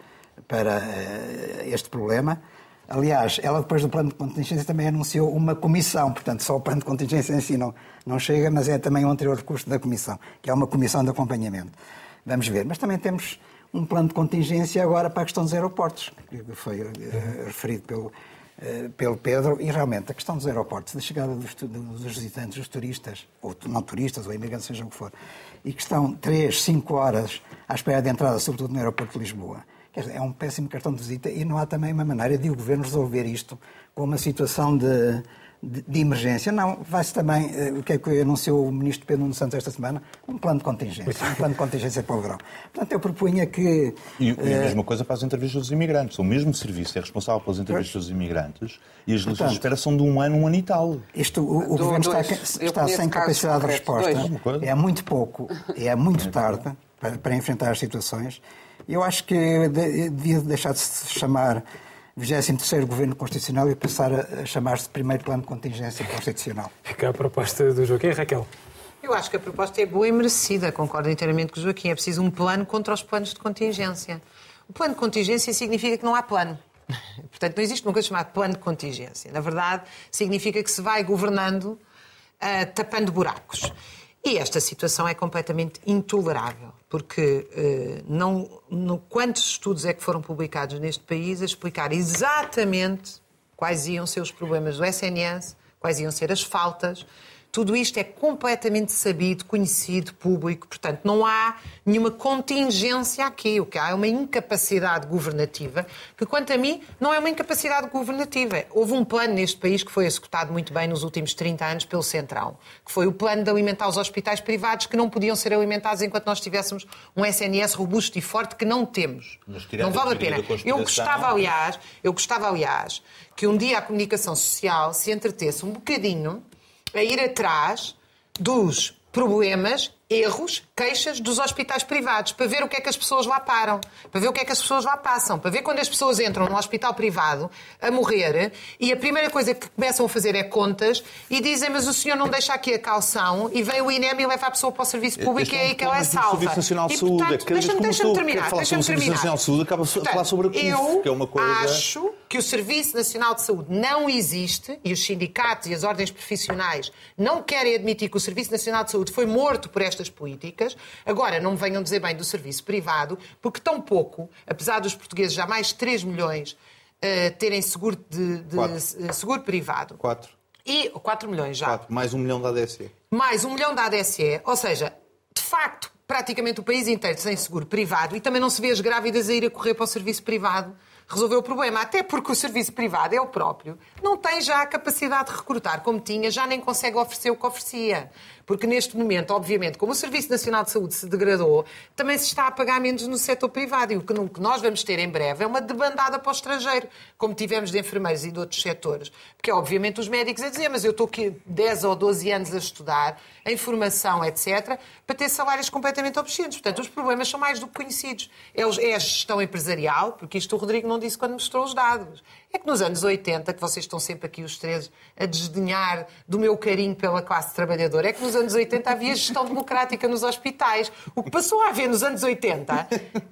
para uh, este problema. Aliás, ela depois do plano de contingência também anunciou uma comissão, portanto, só o plano de contingência em si não, não chega, mas é também um anterior recurso da comissão, que é uma comissão de acompanhamento. Vamos ver. Mas também temos um plano de contingência agora para a questão dos aeroportos, que foi uh, referido pelo, pelo Pedro, e realmente a questão dos aeroportos, da chegada dos, dos visitantes, dos turistas, ou não turistas, ou imigrantes, seja o que for, e que estão 3, 5 horas à espera de entrada, sobretudo no aeroporto de Lisboa. Dizer, é um péssimo cartão de visita e não há também uma maneira de o governo resolver isto com uma situação de, de, de emergência. Não, vai-se também, uh, o que é que anunciou o ministro Pedro Nuno Santos esta semana? Um plano de contingência, um plano de contingência para o verão. Portanto, eu propunha que... E, e a eh, mesma coisa para as entrevistas dos imigrantes. O mesmo serviço é responsável pelas entrevistas dos imigrantes e as listas de espera são de um ano, um ano e tal. Isto, o, o governo dois, está, está sem capacidade de resposta. É muito pouco, é muito tarde para, para enfrentar as situações. Eu acho que devia deixar de se chamar 23º Governo Constitucional e passar a chamar-se primeiro Plano de Contingência Constitucional. Fica a proposta do Joaquim Raquel. Eu acho que a proposta é boa e merecida, concordo inteiramente com o Joaquim. É preciso um plano contra os planos de contingência. O plano de contingência significa que não há plano. [LAUGHS] Portanto, não existe uma coisa chamada plano de contingência. Na verdade, significa que se vai governando uh, tapando buracos. E esta situação é completamente intolerável, porque eh, não, não, quantos estudos é que foram publicados neste país a explicar exatamente quais iam ser os problemas do SNS, quais iam ser as faltas, tudo isto é completamente sabido, conhecido, público, portanto, não há nenhuma contingência aqui. O que há é uma incapacidade governativa, que, quanto a mim, não é uma incapacidade governativa. Houve um plano neste país que foi executado muito bem nos últimos 30 anos pelo Centrão, que foi o plano de alimentar os hospitais privados que não podiam ser alimentados enquanto nós tivéssemos um SNS robusto e forte que não temos. Não vale a pena. Eu gostava, aliás, eu gostava, aliás, que um dia a comunicação social se entretesse um bocadinho a ir atrás dos problemas, erros, queixas dos hospitais privados, para ver o que é que as pessoas lá param, para ver o que é que as pessoas lá passam, para ver quando as pessoas entram no hospital privado a morrer e a primeira coisa que começam a fazer é contas e dizem, mas o senhor não deixa aqui a calção e vem o INEM e leva a pessoa para o serviço público e é aí que ela é salva. Serviço Nacional de Saúde, deixa-me deixa terminar. Falar sobre o Serviço Nacional de Saúde, acaba a falar sobre a CUF, que é uma coisa... acho que o Serviço Nacional de Saúde não existe e os sindicatos e as ordens profissionais não querem admitir que o Serviço Nacional de Saúde foi morto por estas políticas. Agora, não me venham dizer bem do serviço privado, porque tão pouco, apesar dos portugueses já mais de 3 milhões uh, terem seguro, de, de uh, seguro privado. 4. E 4 milhões já. 4, mais um milhão da ADSE. Mais um milhão da ADSE, ou seja, de facto, praticamente o país inteiro sem seguro privado e também não se vê as grávidas a ir a correr para o serviço privado resolveu o problema. Até porque o serviço privado é o próprio, não tem já a capacidade de recrutar como tinha, já nem consegue oferecer o que oferecia. Porque neste momento, obviamente, como o Serviço Nacional de Saúde se degradou, também se está a pagar menos no setor privado. E o que nós vamos ter em breve é uma debandada para o estrangeiro, como tivemos de enfermeiros e de outros setores. Porque, obviamente, os médicos a dizer, mas eu estou aqui 10 ou 12 anos a estudar, em formação, etc., para ter salários completamente obscenos. Portanto, os problemas são mais do que conhecidos. É, a gestão empresarial, porque isto o Rodrigo não disse quando mostrou os dados. É que nos anos 80, que vocês estão sempre aqui os três a desdenhar do meu carinho pela classe trabalhadora, é que nos anos 80 havia gestão democrática nos hospitais. O que passou a haver nos anos 80,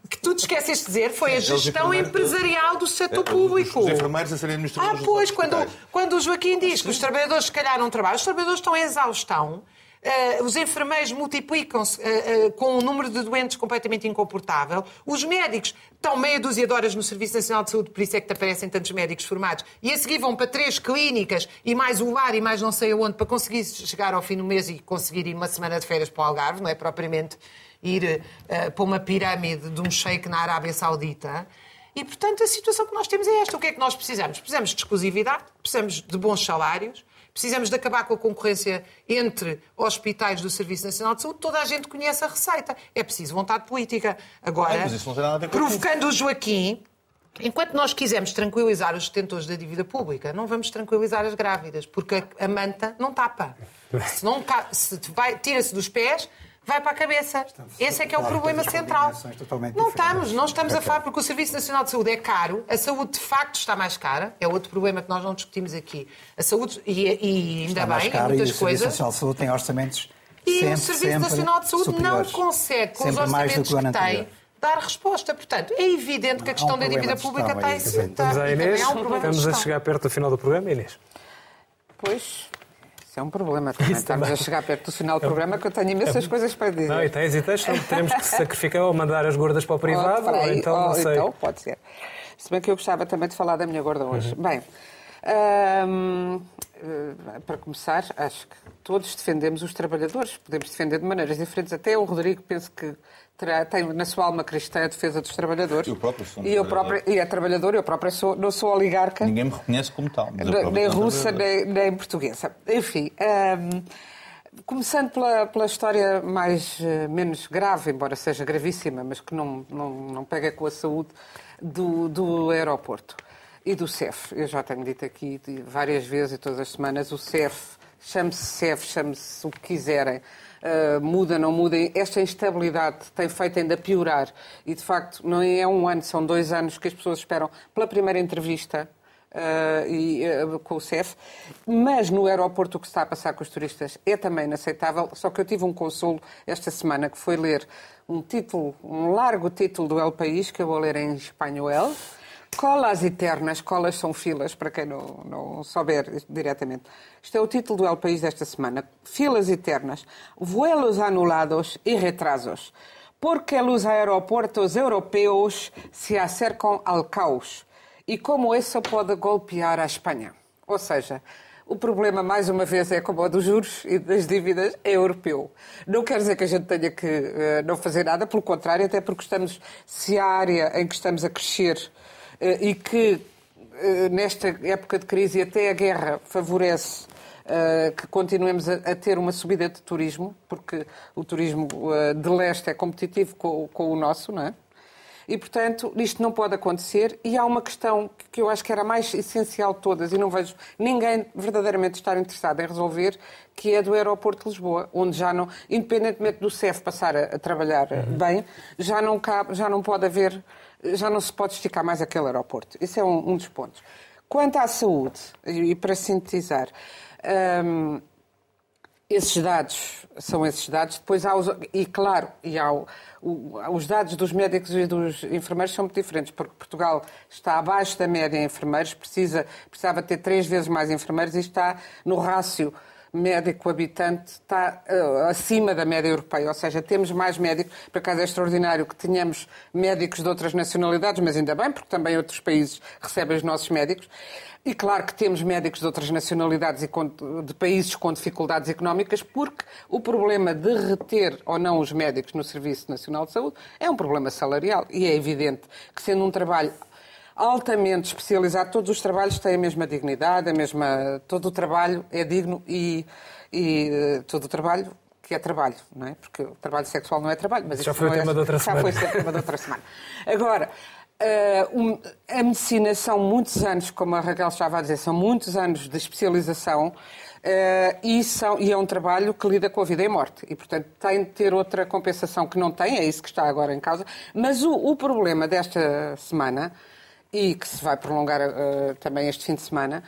que tu te esqueces de dizer, foi a gestão empresarial do setor público. Os enfermeiros a serem administradores Ah, pois, quando, quando o Joaquim diz que os trabalhadores se calhar não trabalham, os trabalhadores estão em exaustão. Uh, os enfermeiros multiplicam-se uh, uh, com um número de doentes completamente incomportável. Os médicos estão meia dúzia de horas no Serviço Nacional de Saúde, por isso é que aparecem tantos médicos formados. E a seguir vão para três clínicas e mais um lar e mais não sei aonde para conseguir chegar ao fim do mês e conseguir ir uma semana de férias para o Algarve, não é propriamente ir para uma pirâmide de um sheik na Arábia Saudita. E, portanto, a situação que nós temos é esta. O que é que nós precisamos? Precisamos de exclusividade, precisamos de bons salários, Precisamos de acabar com a concorrência entre hospitais do Serviço Nacional de Saúde. Toda a gente conhece a receita. É preciso vontade política. Agora, provocando o Joaquim, Enquanto nós quisermos tranquilizar os detentores da dívida pública, não vamos tranquilizar as grávidas, porque a manta não tapa. Se, não, se tira-se dos pés, vai para a cabeça. Esse é que é o problema central. Não estamos, não estamos a falar porque o Serviço Nacional de Saúde é caro, a saúde de facto está mais cara, é outro problema que nós não discutimos aqui. A saúde, e, e ainda está bem, cara, muitas e coisas. O Serviço Nacional de Saúde tem orçamentos e sempre, o Serviço Nacional de Saúde superiores. não consegue, com os orçamentos que, que tem, dar resposta. Portanto, é evidente que a questão um da dívida pública está em Estamos a Inês, um estamos a chegar perto do final do programa, Inês. Pois, isso é um problema também. Isso Estamos também. a chegar perto do final do programa que eu tenho imensas é... coisas para dizer. Não, e tens e tens, teremos que sacrificar ou mandar as gordas para o privado, oh, ou então, não sei. Então, pode ser. Se bem que eu gostava também de falar da minha gorda hoje. Uhum. Bem, hum, para começar, acho que todos defendemos os trabalhadores. Podemos defender de maneiras diferentes. Até o Rodrigo penso que terá, tem na sua alma cristã a defesa dos trabalhadores. Eu próprio sou um e eu próprio E é trabalhador, eu próprio sou, não sou oligarca. Ninguém me reconhece como tal. Nem russa, nem, nem, portuguesa. Enfim, um, começando pela, pela história mais, uh, menos grave, embora seja gravíssima, mas que não, não, não pega com a saúde do, do aeroporto e do CEF. Eu já tenho dito aqui várias vezes e todas as semanas, o CEF, chame-se CEF, chame-se o que quiserem, uh, muda, não muda, esta instabilidade tem feito ainda piorar. E, de facto, não é um ano, são dois anos que as pessoas esperam pela primeira entrevista Uh, e, uh, com o CEF, mas no aeroporto o que está a passar com os turistas é também inaceitável. Só que eu tive um consolo esta semana que foi ler um título, um largo título do El País, que eu vou ler em espanhol. Colas eternas, colas são filas, para quem não, não souber diretamente. Isto é o título do El País desta semana. Filas eternas, vuelos anulados e retrasos. Porque os aeroportos europeus se acercam ao caos. E como isso pode golpear a Espanha. Ou seja, o problema, mais uma vez, é como o dos juros e das dívidas, é europeu. Não quer dizer que a gente tenha que uh, não fazer nada, pelo contrário, até porque estamos, se a área em que estamos a crescer e que eh, nesta época de crise e até a guerra favorece uh, que continuemos a, a, ter uma subida de turismo, porque o turismo uh, de leste é competitivo com, com, o nosso, não é? E, portanto, isto não pode acontecer. E há uma questão que eu acho que era a mais essencial de todas, e não vejo ninguém verdadeiramente estar interessado em resolver, que é do aeroporto de Lisboa, onde já não, independentemente do CEF passar a, a trabalhar uhum. bem, já não, cabe, já não pode haver já não se pode esticar mais aquele aeroporto. Isso é um, um dos pontos. Quanto à saúde, e, para sintetizar, um, esses dados são esses dados. Depois há os, e claro, e há o, os dados dos médicos e dos enfermeiros são muito diferentes, porque Portugal está abaixo da média em enfermeiros, precisa, precisava ter três vezes mais enfermeiros e está no rácio médico habitante está uh, acima da média europeia, ou seja, temos mais médicos. Por acaso é extraordinário que tenhamos médicos de outras nacionalidades, mas ainda bem, porque também outros países recebem os nossos médicos. E claro que temos médicos de outras nacionalidades e de países com dificuldades económicas, porque o problema de reter ou não os médicos no Serviço Nacional de Saúde é um problema salarial. E é evidente que, sendo um trabalho altamente especializado. Todos os trabalhos têm a mesma dignidade, a mesma. Todo o trabalho é digno e, e eh, todo o trabalho que é trabalho, não é? Porque o trabalho sexual não é trabalho, mas já foi o tema é, de outra semana. Já foi o tema de outra semana. Agora, uh, a medicina são muitos anos, como a Raquel estava a dizer, são muitos anos de especialização. Uh, e, são, e, é um trabalho que lida com a vida e a morte. E, portanto, tem de ter outra compensação que não tem, é isso que está agora em causa. Mas o, o problema desta semana e que se vai prolongar uh, também este fim de semana.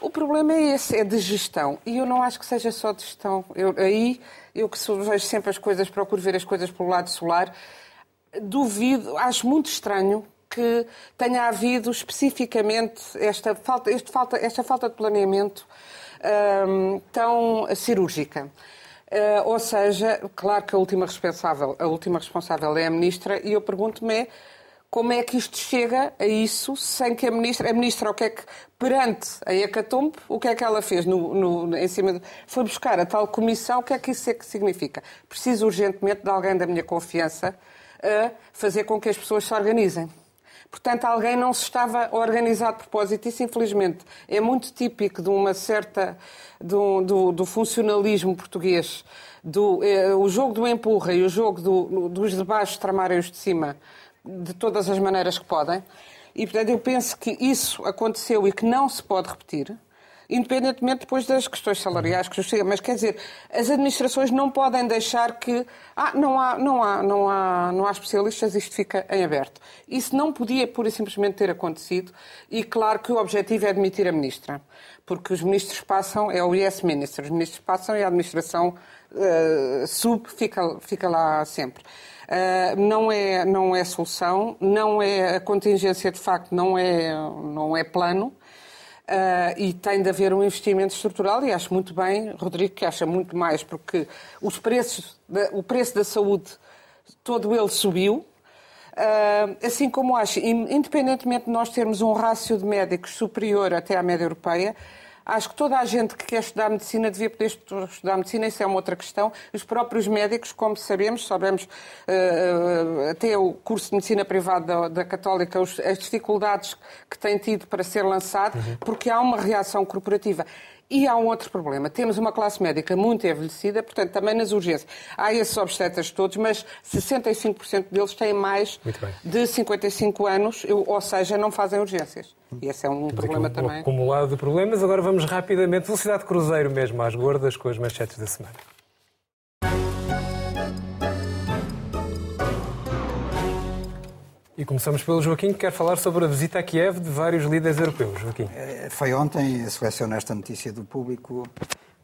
O problema é esse, é de gestão. E eu não acho que seja só de gestão. Eu, aí, eu que vejo sempre as coisas, procuro ver as coisas pelo lado solar, duvido, acho muito estranho que tenha havido especificamente esta falta, este falta, esta falta de planeamento um, ehm, tão cirúrgica. Uh, ou seja, claro que a última responsável, a última responsável é a ministra e eu pergunto-me é, como é que isto chega a isso sem que a ministra, a ministra o que é que, perante a Hecatombe, o que é que ela fez no, no, em cima de, foi buscar a tal comissão, o que é que isso é que significa? Preciso urgentemente de alguém da minha confiança a fazer com que as pessoas se organizem. Portanto, alguém não se estava a organizar de propósito. Isso, infelizmente, é muito típico de uma certa. do, do, do funcionalismo português. Do, é, o jogo do empurra e o jogo do, dos de baixo tramarem os de cima de todas as maneiras que podem. E, portanto, eu penso que isso aconteceu e que não se pode repetir independentemente depois das questões salariais que justificam. Mas quer dizer, as administrações não podem deixar que ah, não há, não há, não há, não há especialistas, isto fica em aberto. Isso não podia pura e simplesmente ter acontecido e claro que o objetivo é demitir a ministra, porque os ministros passam, é o yes minister, os ministros passam e a administração uh, sub fica, fica lá sempre. Uh, não, é, não é solução, não é a contingência de facto não é, não é plano. Uh, e tem de haver um investimento estrutural e acho muito bem, Rodrigo, que acha muito mais, porque os preços, o preço da saúde, todo ele subiu, Uh, assim como acho, independentemente de nós termos um rácio de médicos superior até à média europeia, Acho que toda a gente que quer estudar medicina devia poder estudar medicina, isso é uma outra questão. Os próprios médicos, como sabemos, sabemos uh, até o curso de medicina privada da, da Católica, os, as dificuldades que tem tido para ser lançado, uhum. porque há uma reação corporativa. E há um outro problema. Temos uma classe médica muito envelhecida, portanto, também nas urgências. Há esses obstetras todos, mas 65% deles têm mais de 55 anos, ou seja, não fazem urgências. E esse é um Temos problema um, também. Um acumulado de problemas. Agora vamos rapidamente, velocidade cruzeiro mesmo, às gordas, com as manchetes da semana. E começamos pelo Joaquim, que quer falar sobre a visita a Kiev de vários líderes europeus. Joaquim. Eh, foi ontem, seleciono esta notícia do público,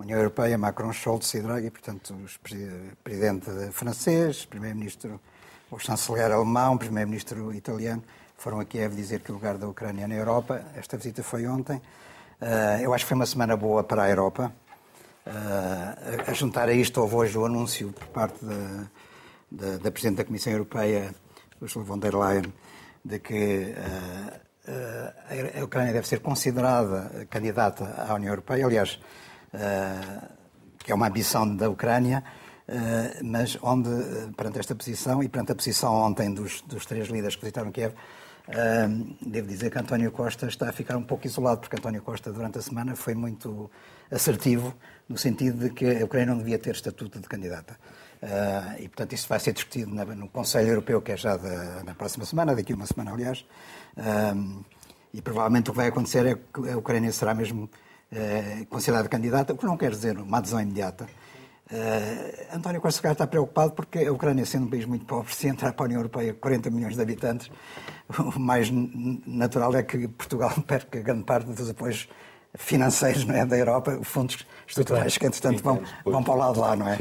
União Europeia, Macron, Scholz e Draghi, portanto, o presidente francês, primeiro-ministro, o chanceler alemão, primeiro-ministro italiano, foram a Kiev dizer que o lugar da Ucrânia na Europa. Esta visita foi ontem. Eh, eu acho que foi uma semana boa para a Europa. Eh, a juntar a isto, houve hoje o anúncio por parte da, da, da Presidente da Comissão Europeia, Ursula von der Leyen, de que uh, a Ucrânia deve ser considerada candidata à União Europeia, aliás, uh, que é uma ambição da Ucrânia, mas onde, perante esta posição e perante a posição ontem dos, dos três líderes que visitaram Kiev, devo dizer que António Costa está a ficar um pouco isolado, porque António Costa, durante a semana, foi muito assertivo no sentido de que a Ucrânia não devia ter estatuto de candidata. Uh, e, portanto, isso vai ser discutido no Conselho Europeu, que é já na próxima semana, daqui a uma semana, aliás. Uh, e provavelmente o que vai acontecer é que a Ucrânia será mesmo uh, considerada candidata, o que não quer dizer uma adesão imediata. António Costa está preocupado porque a Ucrânia, sendo um país muito pobre, se entrar para a União Europeia 40 milhões de habitantes, [LAUGHS] o mais natural é que Portugal [LAUGHS] perca grande parte dos apoios financeiros não é, da Europa, fundos estruturais que, entretanto, vão, vão para o lado de lá, não é?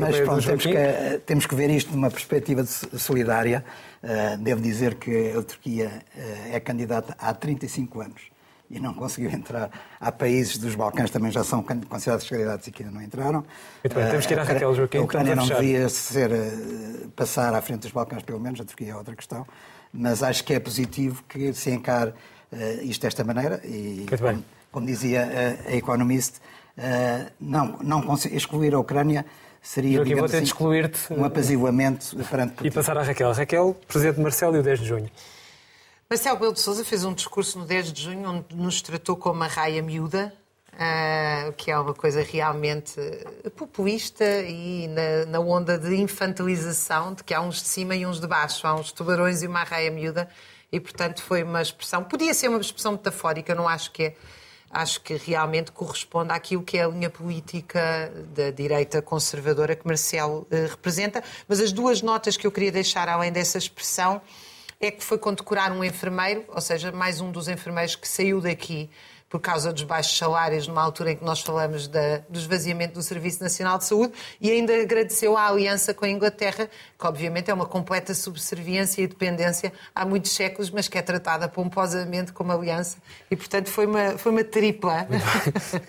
Mas pronto, temos que, temos que ver isto numa perspectiva solidária. Uh, devo dizer que a Turquia uh, é candidata há 35 anos e não conseguiu entrar. Há países dos Balcãs também já são considerados candidatos e que ainda não entraram. Muito bem, temos que ir à eh, Raquel Joaquim. A Ucrânia não devia ser, passar à frente dos Balcãs, pelo menos, a Turquia é outra questão, mas acho que é positivo que se encare isto desta maneira e, Muito bem como dizia a, a Economist, uh, não, não excluir a Ucrânia seria Joaquim, ter assim, excluir-te um apaziguamento perante Putin. E passar à Raquel. Raquel, Presidente Marcelo e o 10 de junho. Marcelo Belo de Souza fez um discurso no 10 de junho onde nos tratou como uma raia miúda, uh, que é uma coisa realmente populista e na, na, onda de infantilização, de que há uns de cima e uns de baixo, há uns tubarões e uma raia miúda, e portanto foi uma expressão, podia ser uma expressão metafórica, não acho que é acho que realmente corresponde àquilo que é a linha política da direita conservadora que Marcelo eh, representa. Mas as duas notas que eu queria deixar, além dessa expressão, é que foi condecorar um enfermeiro, ou seja, mais um dos enfermeiros que saiu daqui por causa dos baixos salários, numa altura em que nós falamos da, do esvaziamento do Serviço Nacional de Saúde, e ainda agradeceu a aliança com a Inglaterra, que obviamente é uma completa subserviência e dependência há muitos séculos, mas que é tratada pomposamente como aliança, e portanto foi uma, foi uma tripla.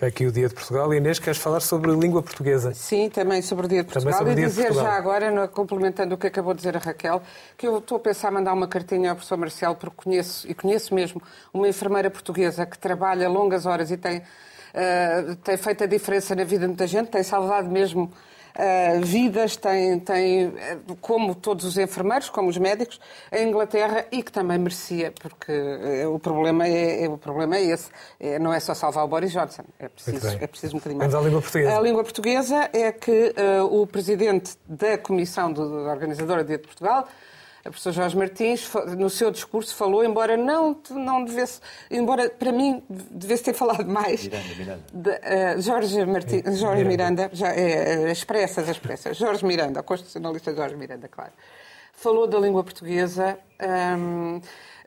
Aqui o Dia de Portugal. Inês, queres falar sobre língua portuguesa? Sim, também sobre o Dia de Portugal. e dizer já agora, complementando o que acabou de dizer a Raquel, que eu estou a pensar mandar uma cartinha ao professor Marcelo, porque conheço, e conheço mesmo, uma enfermeira portuguesa que trabalha longas horas e tem, uh, tem feito a diferença na vida de muita gente, tem salvado mesmo Uh, vidas, tem, tem, como todos os enfermeiros, como os médicos, em Inglaterra e que também merecia, porque uh, o, problema é, é, o problema é esse. É, não é só salvar o Boris Johnson, é preciso, é preciso um bocadinho mais. Mas a língua portuguesa. A língua portuguesa é que uh, o presidente da Comissão do, da Organizadora de Portugal a professor Jorge Martins, no seu discurso, falou, embora não, não devesse, embora para mim devesse ter falado mais. Miranda, Miranda. De, uh, Jorge, Martins, Jorge Miranda, já, é, expressas, expressas. Jorge Miranda, o constitucionalista Jorge Miranda, claro. Falou da língua portuguesa. Um,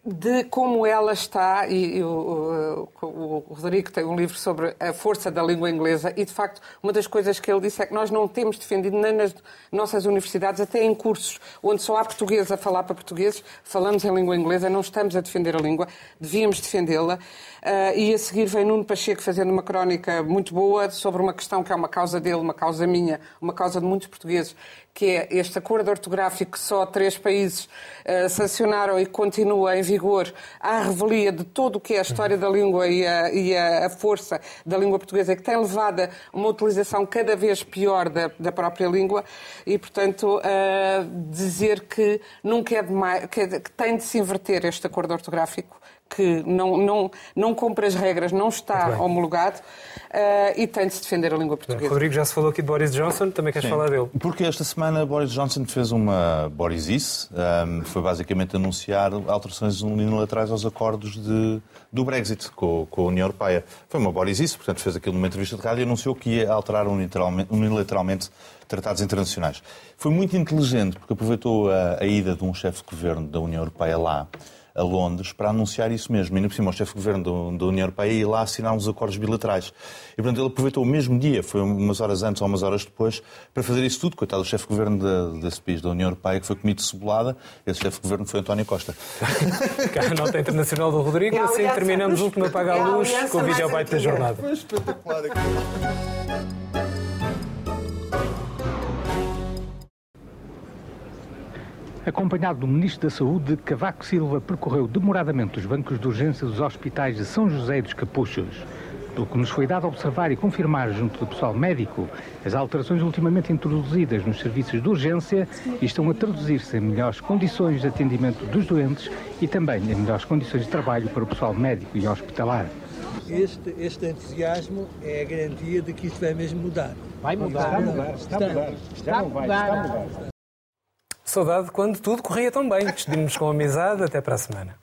de como ela está, e, o, o, o, Rodrigo tem um livro sobre a força da língua inglesa, e de facto, uma das coisas que ele disse é que nós não temos defendido nem nas nossas universidades, até em cursos onde só há português a falar para portugueses, falamos em língua inglesa, não estamos a defender a língua, devíamos defendê-la. Uh, e a seguir vem Nuno Pacheco fazendo uma crónica muito boa sobre uma questão que é uma causa dele, uma causa minha, uma causa de muitos portugueses, que é este acordo ortográfico que só três países uh, sancionaram e continua em vigor à revelia de todo o que é a história da língua e a, e a força da língua portuguesa, que tem levado a uma utilização cada vez pior da, da própria língua. E, portanto, uh, dizer que nunca é demais, que, que tem de se inverter este acordo ortográfico que não, não, não cumpre as regras, não está homologado uh, e tem de se defender a língua portuguesa. Rodrigo já se falou aqui de Boris Johnson, também queres Sim. falar dele? Porque esta semana Boris Johnson fez uma Borisice, um, foi basicamente anunciar alterações unilaterais aos acordos de, do Brexit com, com a União Europeia. Foi uma Borisice, portanto fez aquilo numa entrevista de rádio e anunciou que ia alterar unilateralmente, unilateralmente tratados internacionais. Foi muito inteligente porque aproveitou a, a ida de um chefe de governo da União Europeia lá a Londres para anunciar isso mesmo. E, no por cima, o chefe de governo da União Europeia ia lá assinar uns acordos bilaterais. E, portanto, ele aproveitou o mesmo dia, foi umas horas antes ou umas horas depois, para fazer isso tudo. Coitado, o chefe de governo da, desse país, da União Europeia, que foi comido de cebolada, esse chefe de governo foi António Costa. [LAUGHS] a nota internacional do Rodrigo. Assim terminamos o último Apaga a Luz com o vídeo baita da jornada. Foi espetacular aqui. Acompanhado do Ministro da Saúde, Cavaco Silva percorreu demoradamente os bancos de urgência dos hospitais de São José e dos Capuchos. Pelo que nos foi dado observar e confirmar junto do pessoal médico, as alterações ultimamente introduzidas nos serviços de urgência estão a traduzir-se em melhores condições de atendimento dos doentes e também em melhores condições de trabalho para o pessoal médico e hospitalar. Este, este entusiasmo é a garantia de que isto vai mesmo mudar. Vai mudar, está a mudar, está a mudar. Está a mudar. Está a mudar. Saudade quando tudo corria tão bem. Despedimos com amizade. Até para a semana.